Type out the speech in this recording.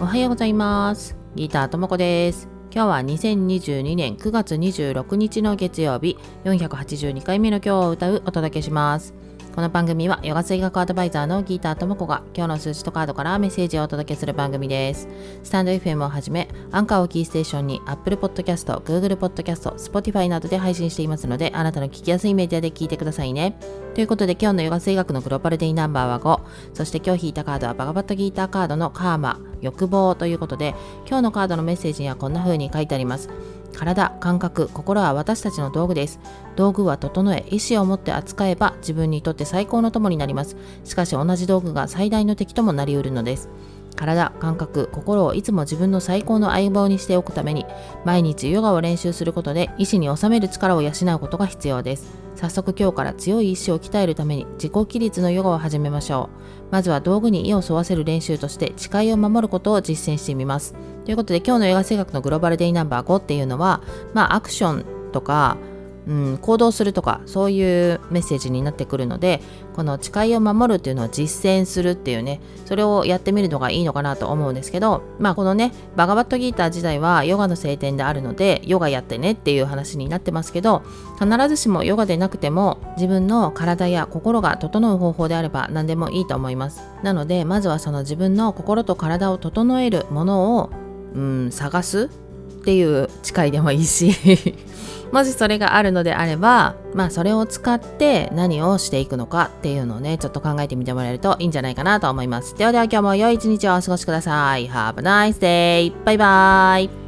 おはようございます。ギターともこです。今日は2022年9月26日の月曜日。482回目の今日を歌うお届けします。この番組はヨガ水学アドバイザーのギーターともこが今日の数字とカードからメッセージをお届けする番組です。スタンド FM をはじめ、アンカーをキーステーションに Apple Podcast、Google Podcast、Spotify などで配信していますので、あなたの聞きやすいメディアで聞いてくださいね。ということで今日のヨガ水学のグローバルデイナンバーは5、そして今日引いたカードはバガバットギーターカードのカーマ、欲望ということで、今日のカードのメッセージにはこんな風に書いてあります。体、感覚、心は私たちの道具です。道具は整え、意思を持って扱えば自分にとって最高の友になります。しかし同じ道具が最大の敵ともなりうるのです。体、感覚、心をいつも自分の最高の相棒にしておくために、毎日ヨガを練習することで意志に収める力を養うことが必要です。早速今日から強い意志を鍛えるために自己規律のヨガを始めましょう。まずは道具に意を沿わせる練習として誓いを守ることを実践してみます。ということで今日のヨガ生学のグローバルデイナンバー5っていうのは、まあアクションとかうん、行動するとかそういうメッセージになってくるのでこの誓いを守るっていうのは実践するっていうねそれをやってみるのがいいのかなと思うんですけどまあこのねバガバットギーター自体はヨガの聖典であるのでヨガやってねっていう話になってますけど必ずしもヨガでなくても自分の体や心が整う方法であれば何でもいいと思います。なのでまずはその自分の心と体を整えるものを、うん、探すっていう誓いでもいいしもしそれがあるのであればまあそれを使って何をしていくのかっていうのをねちょっと考えてみてもらえるといいんじゃないかなと思います。ではでは今日も良い一日をお過ごしください。Have a nice day! バイバイ。